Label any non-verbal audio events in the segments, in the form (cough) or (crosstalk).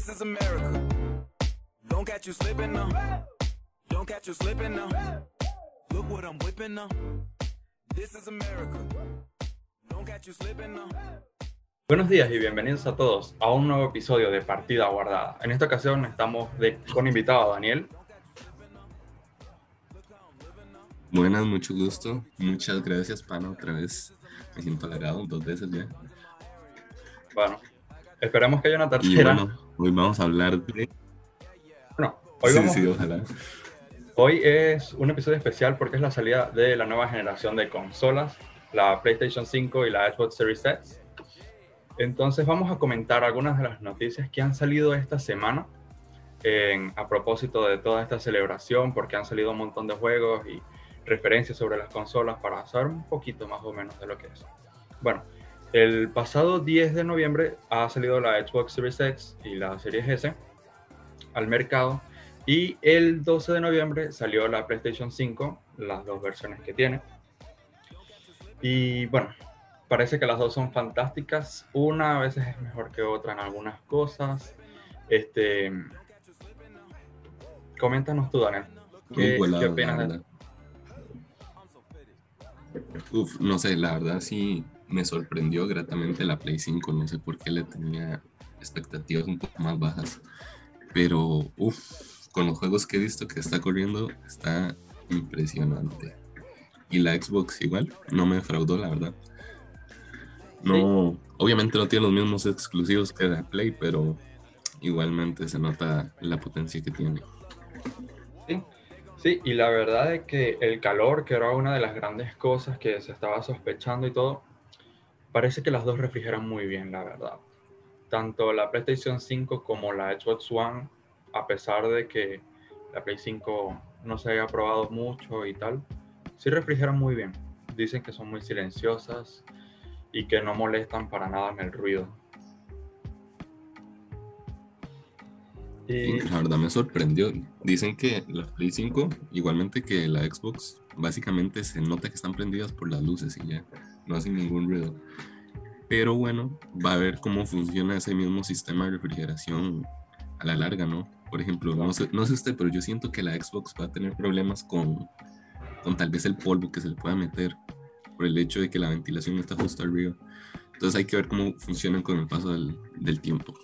This is America. Don't catch you slipping now. Don't catch you slipping now. Look what I'm whipping now. This is America. Don't catch you slipping now. Buenos días y bienvenidos a todos a un nuevo episodio de Partida Guardada. En esta ocasión estamos de- con invitado a Daniel. Buenas, mucho gusto. Muchas gracias, pana, otra vez. Me siento halagado dos veces ya. Bueno, esperemos que haya una Y tercera. bueno, hoy vamos a hablar de... Bueno, hoy, sí, vamos- sí, ojalá. hoy es un episodio especial porque es la salida de la nueva generación de consolas, la PlayStation 5 y la Xbox Series X. Entonces vamos a comentar algunas de las noticias que han salido esta semana en- a propósito de toda esta celebración, porque han salido un montón de juegos y referencias sobre las consolas para saber un poquito más o menos de lo que es. Bueno, el pasado 10 de noviembre ha salido la Xbox Series X y la Series S al mercado y el 12 de noviembre salió la PlayStation 5, las dos versiones que tiene. Y bueno, parece que las dos son fantásticas. Una a veces es mejor que otra en algunas cosas. Este, coméntanos tú, Daniel. ¿Qué, qué opinas de. Uf, no sé, la verdad sí me sorprendió gratamente la Play 5. No sé por qué le tenía expectativas un poco más bajas. Pero, uff, con los juegos que he visto que está corriendo, está impresionante. Y la Xbox igual, no me defraudó, la verdad. No, obviamente no tiene los mismos exclusivos que la Play, pero igualmente se nota la potencia que tiene. Sí, sí, y la verdad es que el calor, que era una de las grandes cosas que se estaba sospechando y todo, parece que las dos refrigeran muy bien, la verdad. Tanto la PlayStation 5 como la Xbox One, a pesar de que la Play 5 no se haya probado mucho y tal, sí refrigeran muy bien. Dicen que son muy silenciosas y que no molestan para nada en el ruido. La verdad me sorprendió. Dicen que la Play 5, igualmente que la Xbox, básicamente se nota que están prendidas por las luces y ya no hacen ningún ruido. Pero bueno, va a ver cómo funciona ese mismo sistema de refrigeración a la larga, ¿no? Por ejemplo, no sé, no sé usted, pero yo siento que la Xbox va a tener problemas con, con tal vez el polvo que se le pueda meter por el hecho de que la ventilación está justo arriba. Entonces hay que ver cómo funcionan con el paso del, del tiempo.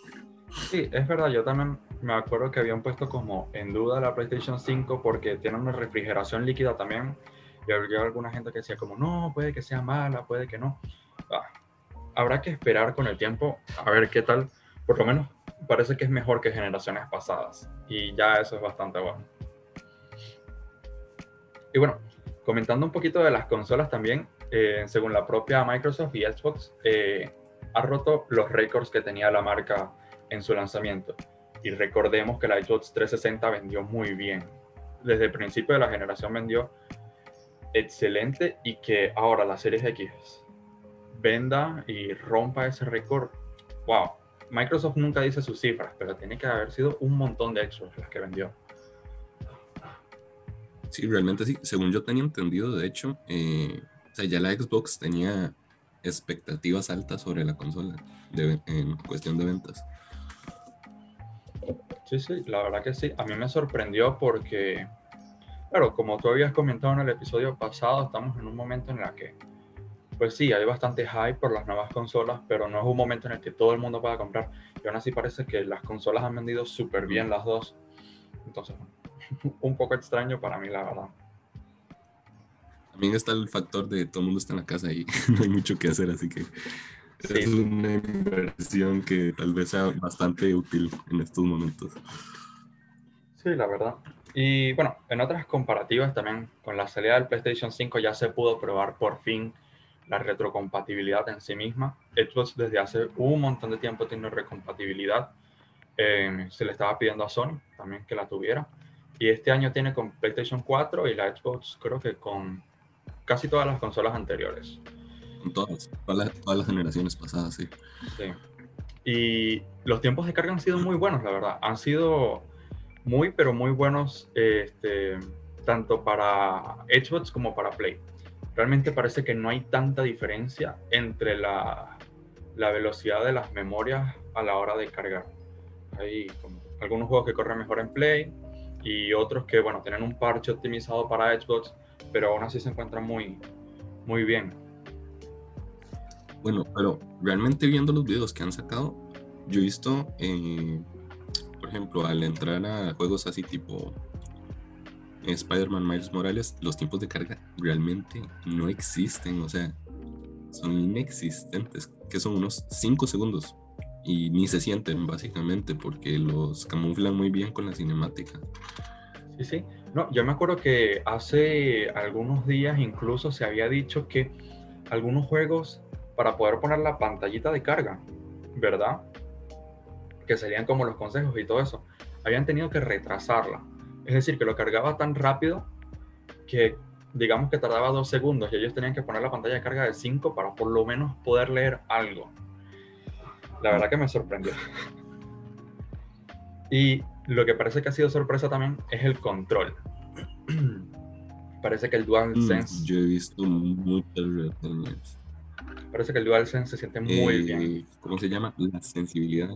Sí, es verdad, yo también me acuerdo que habían puesto como en duda la PlayStation 5 porque tiene una refrigeración líquida también. Y había alguna gente que decía como, no, puede que sea mala, puede que no. Ah, habrá que esperar con el tiempo a ver qué tal. Por lo menos parece que es mejor que generaciones pasadas. Y ya eso es bastante bueno. Y bueno, comentando un poquito de las consolas también, eh, según la propia Microsoft y Xbox, eh, ha roto los récords que tenía la marca en su lanzamiento. Y recordemos que la Xbox 360 vendió muy bien. Desde el principio de la generación vendió excelente y que ahora la Series X venda y rompa ese récord. Wow. Microsoft nunca dice sus cifras, pero tiene que haber sido un montón de Xbox las que vendió. Sí, realmente sí. Según yo tenía entendido, de hecho, eh, o sea, ya la Xbox tenía expectativas altas sobre la consola de- en cuestión de ventas. Sí, sí, la verdad que sí. A mí me sorprendió porque, claro, como tú habías comentado en el episodio pasado, estamos en un momento en el que, pues sí, hay bastante hype por las nuevas consolas, pero no es un momento en el que todo el mundo pueda comprar. Y aún así parece que las consolas han vendido súper bien las dos. Entonces, (laughs) un poco extraño para mí, la verdad. También está el factor de todo el mundo está en la casa y (laughs) no hay mucho que hacer, así que Sí. es una inversión que tal vez sea bastante útil en estos momentos. Sí, la verdad. Y bueno, en otras comparativas también, con la salida del PlayStation 5 ya se pudo probar por fin la retrocompatibilidad en sí misma. Xbox desde hace un montón de tiempo tiene recompatibilidad. Eh, se le estaba pidiendo a Sony también que la tuviera. Y este año tiene con PlayStation 4 y la Xbox creo que con casi todas las consolas anteriores. Con todas, todas las, todas las generaciones pasadas, sí. Sí. Y los tiempos de carga han sido muy buenos, la verdad. Han sido muy, pero muy buenos, este, tanto para Xbox como para Play. Realmente parece que no hay tanta diferencia entre la, la velocidad de las memorias a la hora de cargar. Hay como algunos juegos que corren mejor en Play y otros que, bueno, tienen un parche optimizado para Xbox, pero aún así se encuentran muy, muy bien. Bueno, pero realmente viendo los videos que han sacado, yo he visto, eh, por ejemplo, al entrar a juegos así tipo Spider-Man Miles Morales, los tiempos de carga realmente no existen, o sea, son inexistentes, que son unos 5 segundos y ni se sienten básicamente porque los camuflan muy bien con la cinemática. Sí, sí. No, yo me acuerdo que hace algunos días incluso se había dicho que algunos juegos para poder poner la pantallita de carga, ¿verdad? Que serían como los consejos y todo eso, habían tenido que retrasarla. Es decir, que lo cargaba tan rápido que digamos que tardaba dos segundos y ellos tenían que poner la pantalla de carga de 5 para por lo menos poder leer algo. La verdad que me sorprendió. (laughs) Y lo que parece que ha sido sorpresa también es el control. (clears throat) parece que el DualSense. Mm, yo he visto muchas reseñas. Parece que el DualSense se siente muy Eh, bien. ¿Cómo se llama? La sensibilidad.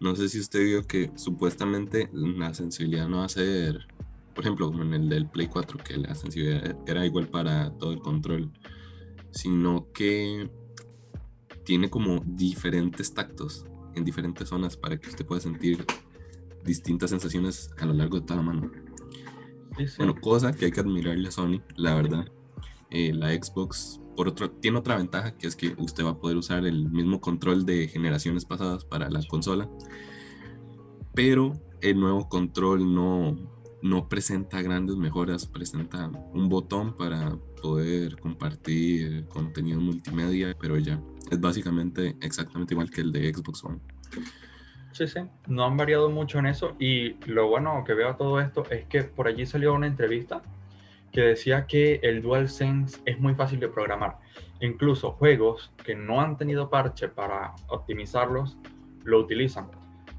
No sé si usted vio que supuestamente la sensibilidad no va a ser, por ejemplo, como en el del Play 4, que la sensibilidad era igual para todo el control, sino que tiene como diferentes tactos en diferentes zonas para que usted pueda sentir distintas sensaciones a lo largo de toda la mano. Sí, sí. Bueno, cosa que hay que admirarle a Sony, la verdad. Eh, la Xbox, otro, tiene otra ventaja que es que usted va a poder usar el mismo control de generaciones pasadas para la consola, pero el nuevo control no, no presenta grandes mejoras, presenta un botón para poder compartir contenido multimedia, pero ya es básicamente exactamente igual que el de Xbox One. Sí, sí, no han variado mucho en eso y lo bueno que veo a todo esto es que por allí salió una entrevista que decía que el DualSense es muy fácil de programar. Incluso juegos que no han tenido parche para optimizarlos lo utilizan.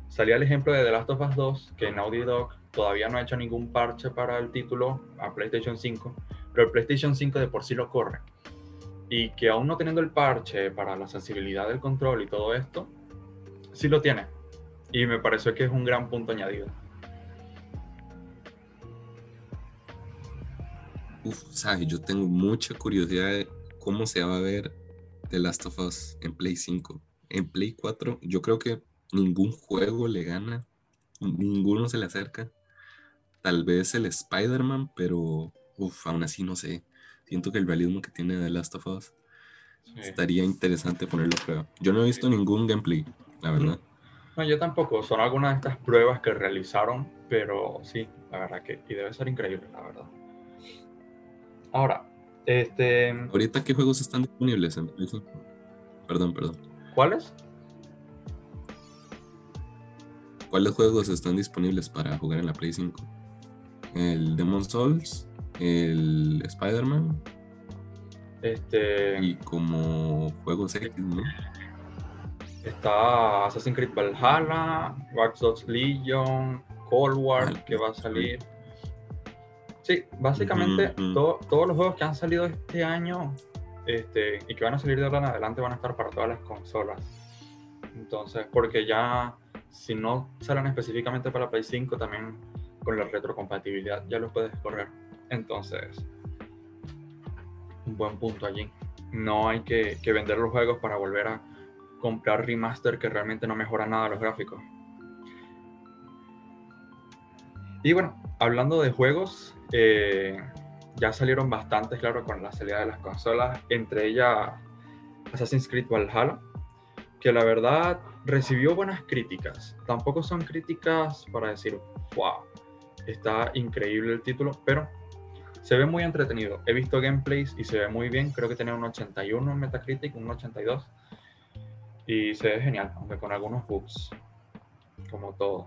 Salía el ejemplo de The Last of Us 2, que Naughty Dog todavía no ha hecho ningún parche para el título a PlayStation 5, pero el PlayStation 5 de por sí lo corre. Y que aún no teniendo el parche para la sensibilidad del control y todo esto, sí lo tiene. Y me pareció que es un gran punto añadido. Uf, sabes, yo tengo mucha curiosidad de cómo se va a ver The Last of Us en Play 5. En Play 4, yo creo que ningún juego le gana, ninguno se le acerca. Tal vez el Spider-Man, pero uf, aún así no sé. Siento que el realismo que tiene The Last of Us estaría interesante ponerlo a prueba. Yo no he visto ningún gameplay, la verdad. No, yo tampoco. Son algunas de estas pruebas que realizaron, pero sí, la verdad que y debe ser increíble, la verdad. Ahora, este, Ahorita, ¿qué juegos están disponibles en Play 5? Perdón, perdón. ¿cuáles? ¿Cuáles juegos están disponibles para jugar en la Play 5? El Demon Souls, el Spider-Man Este, y como juegos X, ¿no? está Assassin's Creed Valhalla, Watch Dogs Legion, Cold War, Ah, que va a salir. Sí, básicamente Ujú, ujú. to- todos los juegos que han salido este año este, y que van a salir de ahora en adelante van a estar para todas las consolas. Entonces, porque ya si no salen específicamente para Play 5, también con la retrocompatibilidad ya los puedes correr. Entonces, un buen punto allí. No hay que, que vender los juegos para volver a comprar remaster que realmente no mejora nada los gráficos. Y bueno, hablando de juegos, eh, ya salieron bastantes, claro, con la salida de las consolas, entre ellas Assassin's Creed Valhalla, que la verdad recibió buenas críticas. Tampoco son críticas para decir, wow, está increíble el título, pero se ve muy entretenido. He visto gameplays y se ve muy bien. Creo que tiene un 81 en Metacritic, un 82. Y se ve genial, aunque con algunos bugs, como todo.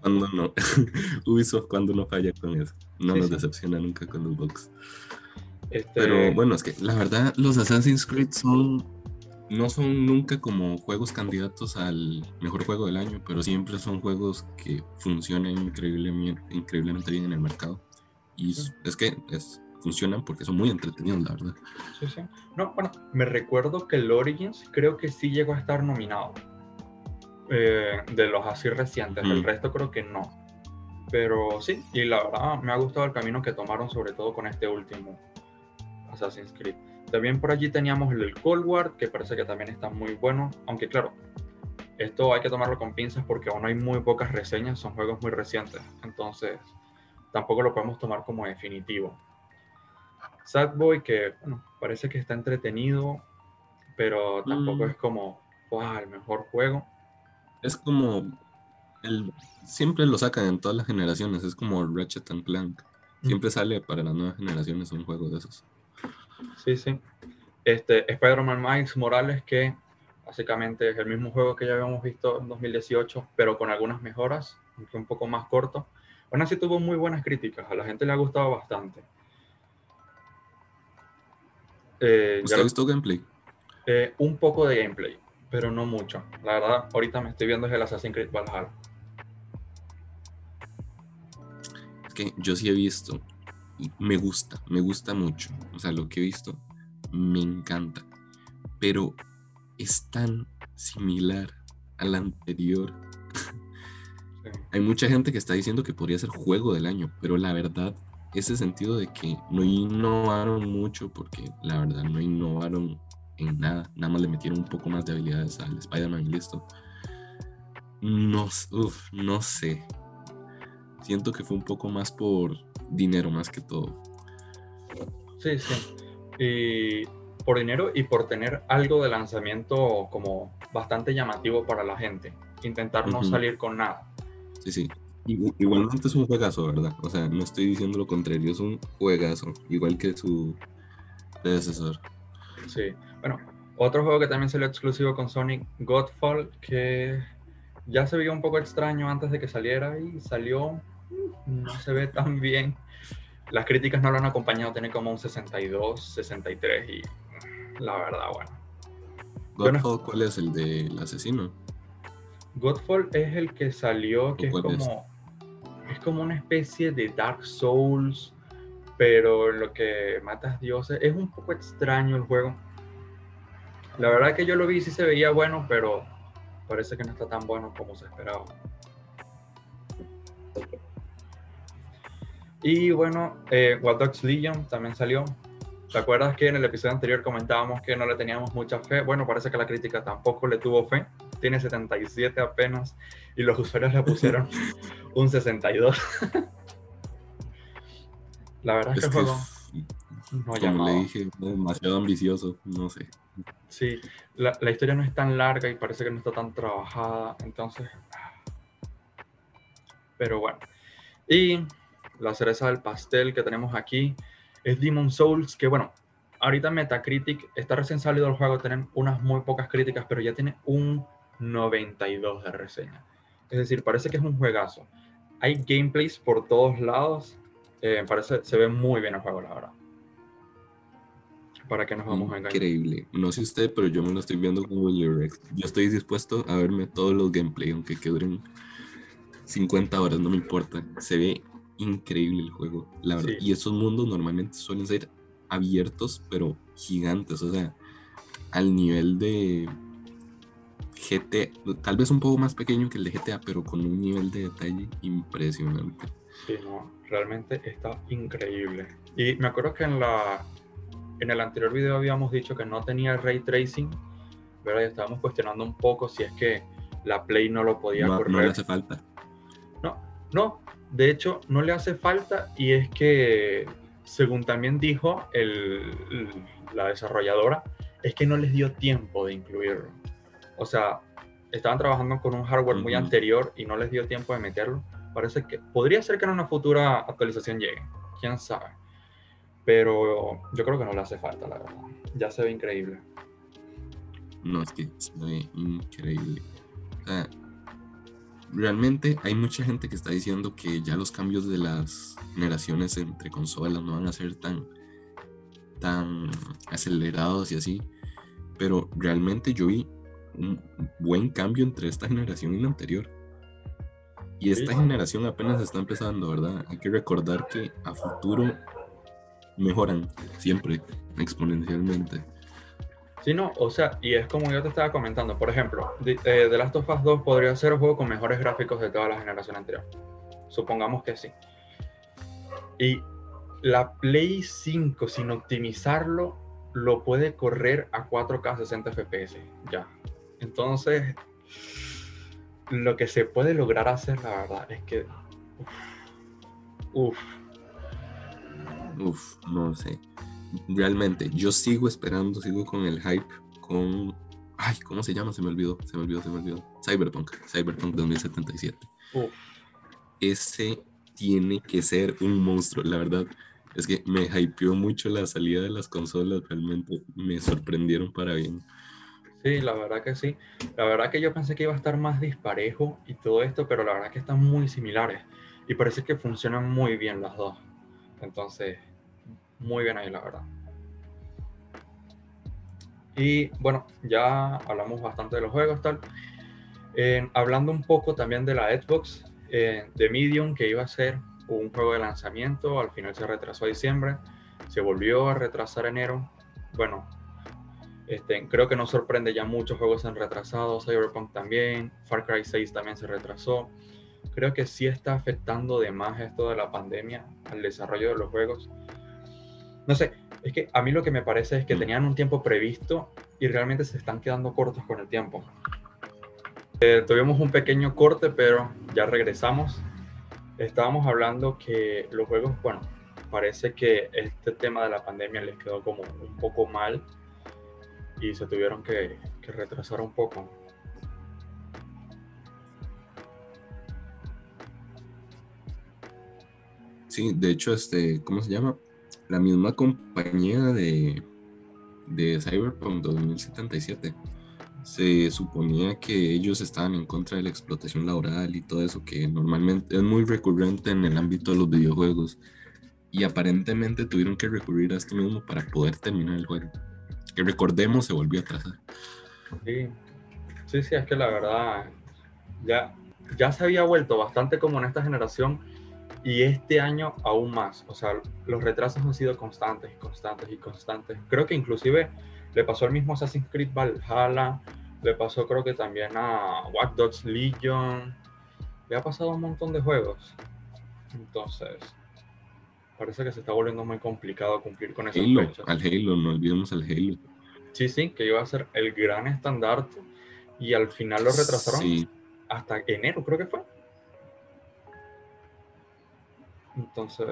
Cuando no. (laughs) Ubisoft cuando no falla con eso. No Sí, nos sí. decepciona nunca con los bugs. Este, Pero bueno, es que la verdad los Assassin's Creed son no son nunca como juegos candidatos al mejor juego del año, pero siempre son juegos que funcionan increíblemente, increíblemente bien en el mercado. Y es, es que es, funcionan porque son muy entretenidos, la verdad. Sí, sí. No, bueno, me recuerdo que el Origins creo que sí llegó a estar nominado. Eh, de los así recientes. El Mm. resto creo que no. Pero sí, y la verdad me ha gustado el camino que tomaron, sobre todo con este último Assassin's Creed. También por allí teníamos el Cold War, que parece que también está muy bueno. Aunque claro, esto hay que tomarlo con pinzas porque aún hay muy pocas reseñas, son juegos muy recientes. Entonces, tampoco lo podemos tomar como definitivo. Sackboy, que bueno, parece que está entretenido, pero tampoco Mm. es como, wow, el mejor juego. Es como. El, siempre lo sacan en todas las generaciones. Es como Ratchet and Clank. Siempre sale para las nuevas generaciones un juego de esos. Sí, sí. Este, Spider-Man Miles Morales, que básicamente es el mismo juego que ya habíamos visto en 2018, pero con algunas mejoras, aunque un poco más corto. Aún así tuvo muy buenas críticas, a la gente le ha gustado bastante. Eh, ¿Usted ha visto gameplay? eh, un poco de gameplay, pero no mucho. La verdad, ahorita me estoy viendo es el Assassin's Creed Valhalla. Es que yo sí he visto. Y me gusta, me gusta mucho. O sea, lo que he visto me encanta. Pero es tan similar al anterior. Sí. Hay mucha gente que está diciendo que podría ser juego del año, pero la verdad, ese sentido de que no innovaron mucho, porque la verdad no innovaron en nada, nada más le metieron un poco más de habilidades al Spider-Man y listo. No, uf, no sé. Siento que fue un poco más por dinero más que todo. Sí, sí. Y por dinero y por tener algo de lanzamiento como bastante llamativo para la gente. Intentar no salir con nada. Sí, sí. Igu- Igualmente es un juegazo, ¿verdad? O sea, no estoy diciendo lo contrario, es un juegazo, igual que su predecesor. Sí. Bueno, otro juego que también salió exclusivo con Sonic, Godfall, que ya se veía un poco extraño antes de que saliera y salió, mm, no se ve (laughs) tan bien. Las críticas no lo han acompañado, tiene como un 62, 63 y mm, la verdad, bueno. Godfall, ¿cuál es el del asesino? Godfall es el que salió, que es ¿Cuál es? como, es como una especie de Dark Souls, pero en lo que matas dioses. Es un poco extraño el juego. La verdad que yo lo vi y sí se veía bueno, pero parece que no está tan bueno como se esperaba. Y bueno, eh, Watch Dogs Legion también salió. ¿Te acuerdas que en el episodio anterior comentábamos que no le teníamos mucha fe? Bueno, parece que la crítica tampoco le tuvo fe. Tiene 77 apenas y los usuarios le pusieron (laughs) un 62. la verdad es, que el juego no como llamaba. le dije, es demasiado ambicioso, no sé. Sí, la, la historia no es tan larga y parece que no está tan trabajada, entonces... ah. Pero bueno. Y la cereza del pastel que tenemos aquí es Demon Souls, que bueno, ahorita Metacritic está recién salido el juego, tienen unas muy pocas críticas, pero ya tiene un 92 de reseña. Es decir, parece que es un juegazo. Hay gameplays por todos lados. Eh, parece, se ve muy bien el juego, la verdad. ¿Para qué nos vamos a engañar? Increíble. No sé usted, pero yo me lo estoy viendo con Willy Rex. Yo estoy dispuesto a verme todos los gameplay, aunque que duren 50 horas, no me importa. Se ve increíble el juego, la verdad. Sí. Y esos mundos normalmente suelen ser abiertos, pero gigantes. O sea, al nivel de GTA, tal vez un poco más pequeño que el de GTA, pero con un nivel de detalle impresionante. Sí, no, realmente está increíble. Y me acuerdo que en la en el anterior video habíamos dicho que no tenía ray tracing, ¿verdad? Y estábamos cuestionando un poco si es que la Play no lo podía No, correr. no le hace falta. No, no, de hecho no le hace falta y es que, según también dijo el- la desarrolladora, es que no les dio tiempo de incluirlo. O sea, estaban trabajando con un hardware muy Ujú. anterior y no les dio tiempo de meterlo. Parece que podría ser que en una futura actualización llegue, quién sabe. Pero yo creo que no le hace falta, la verdad. Ya se ve increíble. No, es que se ve increíble. Realmente hay mucha gente que está diciendo que ya los cambios de las generaciones entre consolas no van a ser tan, tan acelerados y así. Pero realmente yo vi un buen cambio entre esta generación y la anterior. Y esta generación apenas está empezando, ¿verdad? Hay que recordar que a futuro mejoran siempre, exponencialmente. Sí, no, o sea, y es como yo te estaba comentando, por ejemplo, The, eh, The Last of Us 2 podría ser el juego con mejores gráficos de toda la generación anterior. Supongamos que sí. Y la Play 5, sin optimizarlo, lo puede correr a 4K 60 FPS, ya. Entonces, lo que se puede lograr hacer, la verdad, es que... Uf. Uf, no sé. Realmente, yo sigo esperando, sigo con el hype, con... Ay, ¿cómo se llama? Se me olvidó, se me olvidó, se me olvidó. Cyberpunk, Cyberpunk 2077. Uf. Ese tiene que ser un monstruo, la verdad. Es que me hypeó mucho la salida de las consolas, realmente me sorprendieron para bien. Sí, la verdad que sí. La verdad que yo pensé que iba a estar más disparejo y todo esto, pero la verdad que están muy similares. Y parece que funcionan muy bien las dos. Entonces, muy bien ahí, la verdad. Y bueno, ya hablamos bastante de los juegos, tal. Eh, hablando un poco también de la Xbox, eh, de Medium, que iba a ser un juego de lanzamiento, al final se retrasó a diciembre, se volvió a retrasar enero. Bueno, este, creo que nos sorprende ya muchos juegos se han retrasado, Cyberpunk también, Far Cry 6 también se retrasó. Creo que sí está afectando de más esto de la pandemia al desarrollo de los juegos. No sé, es que a mí lo que me parece es que tenían un tiempo previsto y realmente se están quedando cortos con el tiempo. Eh, tuvimos un pequeño corte, pero ya regresamos. Estábamos hablando que los juegos, bueno, parece que este tema de la pandemia les quedó como un poco mal y se tuvieron que, que retrasar un poco. Sí, de hecho, este, ¿cómo se llama? La misma compañía de, de Cyberpunk 2077 se suponía que ellos estaban en contra de la explotación laboral y todo eso que normalmente es muy recurrente en el ámbito de los videojuegos y aparentemente tuvieron que recurrir a esto mismo para poder terminar el juego. Que recordemos se volvió a atrasar. Sí, sí, sí, es que la verdad ya, ya se había vuelto bastante como en esta generación y este año aún más. O sea, los retrasos han sido constantes y constantes y constantes. Creo que inclusive le pasó al mismo Assassin's Creed Valhalla, le pasó creo que también a Watch Dogs Legion, le ha pasado un montón de juegos. Entonces, parece que se está volviendo muy complicado cumplir con esas Halo, fechas. al Halo, no olvidemos al Halo. Sí, sí, que iba a ser el gran estandarte y al final lo retrasaron Sí, hasta enero, creo que fue. Entonces,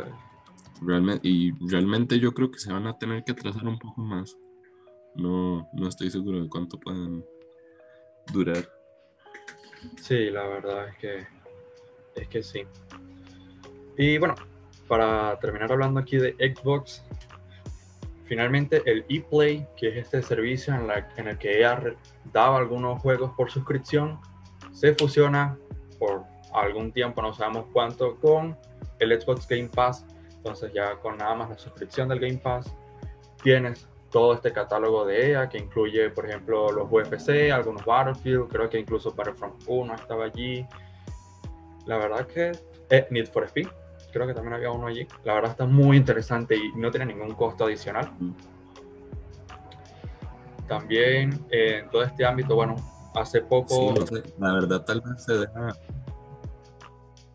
realmente, y realmente yo creo que se van a tener que atrasar un poco más. No, no estoy seguro de cuánto pueden durar. sí, la verdad es que es que sí. Y bueno, para terminar hablando aquí de Xbox, finalmente el ePlay, que es este servicio en, el que ella daba algunos juegos por suscripción, se fusiona por algún tiempo, no sabemos cuánto, con el Xbox Game Pass. Entonces ya con nada más la suscripción del Game Pass tienes todo este catálogo de EA que incluye, por ejemplo, los UFC, algunos Battlefield, creo que incluso Battlefront 1 estaba allí. La verdad que eh, Need for Speed, creo que también había uno allí. La verdad está muy interesante y no tiene ningún costo adicional. También eh, en todo este ámbito, bueno, hace poco... Sí, no sé, la verdad tal vez se deja...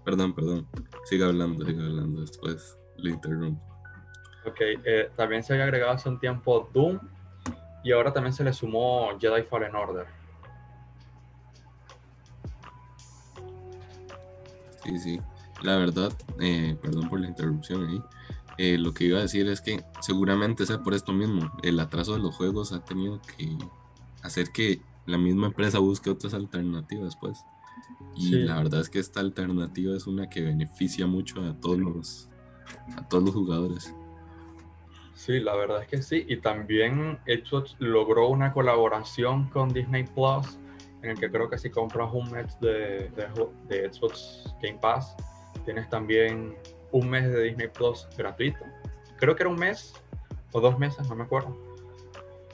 Perdón, perdón. Siga hablando, siga hablando. Después le interrumpo. Ok, eh, también se había agregado hace un tiempo Doom y ahora también se le sumó Jedi Fallen Order. Sí, sí. La verdad, eh, perdón por la interrupción ahí. Eh, lo que iba a decir es que seguramente sea por esto mismo. El atraso de los juegos ha tenido que hacer que la misma empresa busque otras alternativas, pues. Y Sí. la verdad es que esta alternativa es una que beneficia mucho a todos los, a todos los jugadores. Sí, la verdad es que sí. Y también Xbox logró una colaboración con Disney Plus, en el que creo que si compras un mes de, de de Xbox Game Pass, tienes también un mes de Disney Plus gratuito. Creo que era un mes o dos meses, no me acuerdo.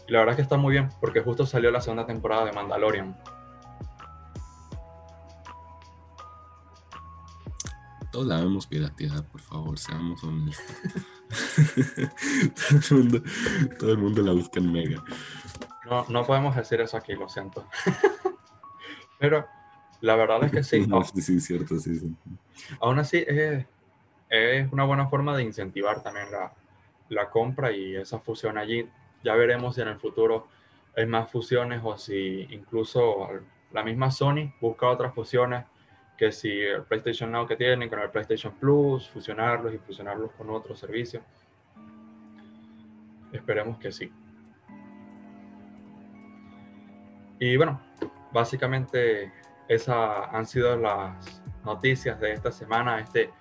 Y la verdad es que está muy bien, porque justo salió la segunda temporada de Mandalorian. Todos la vemos pirateada, por favor, seamos honestos. (laughs) todo, el mundo, todo el mundo la busca en Mega. No, no podemos decir eso aquí, lo siento. (laughs) Pero la verdad es que sí. (laughs) No, sí, sí, cierto, sí, sí. Aún así, es, es una buena forma de incentivar también la, la compra y esa fusión allí. Ya veremos si en el futuro hay más fusiones o si incluso la misma Sony busca otras fusiones que si el PlayStation Now que tienen con el PlayStation Plus, fusionarlos y fusionarlos con otros servicios. Esperemos que sí. Y bueno, básicamente esas han sido las noticias de esta semana, este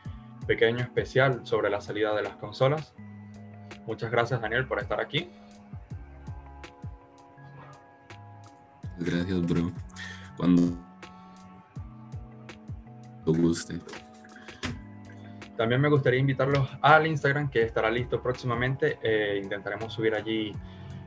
pequeño especial sobre la salida de las consolas. Muchas gracias Daniel por estar aquí. Gracias, bro. Cuando te guste. También me gustaría invitarlos al Instagram que estará listo próximamente. Eh, intentaremos subir allí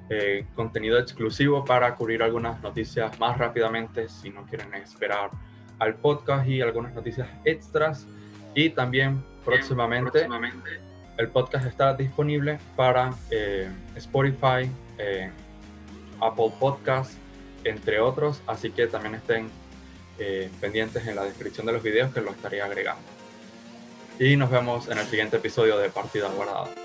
eh, contenido exclusivo para cubrir algunas noticias más rápidamente si no quieren esperar al podcast y algunas noticias extras. Y también próximamente, próximamente el podcast está disponible para eh, Spotify, Apple Podcasts, entre otros. Así que también estén eh, pendientes en la descripción de los videos que lo estaría agregando. Y nos vemos en el siguiente episodio de Partida Guardada.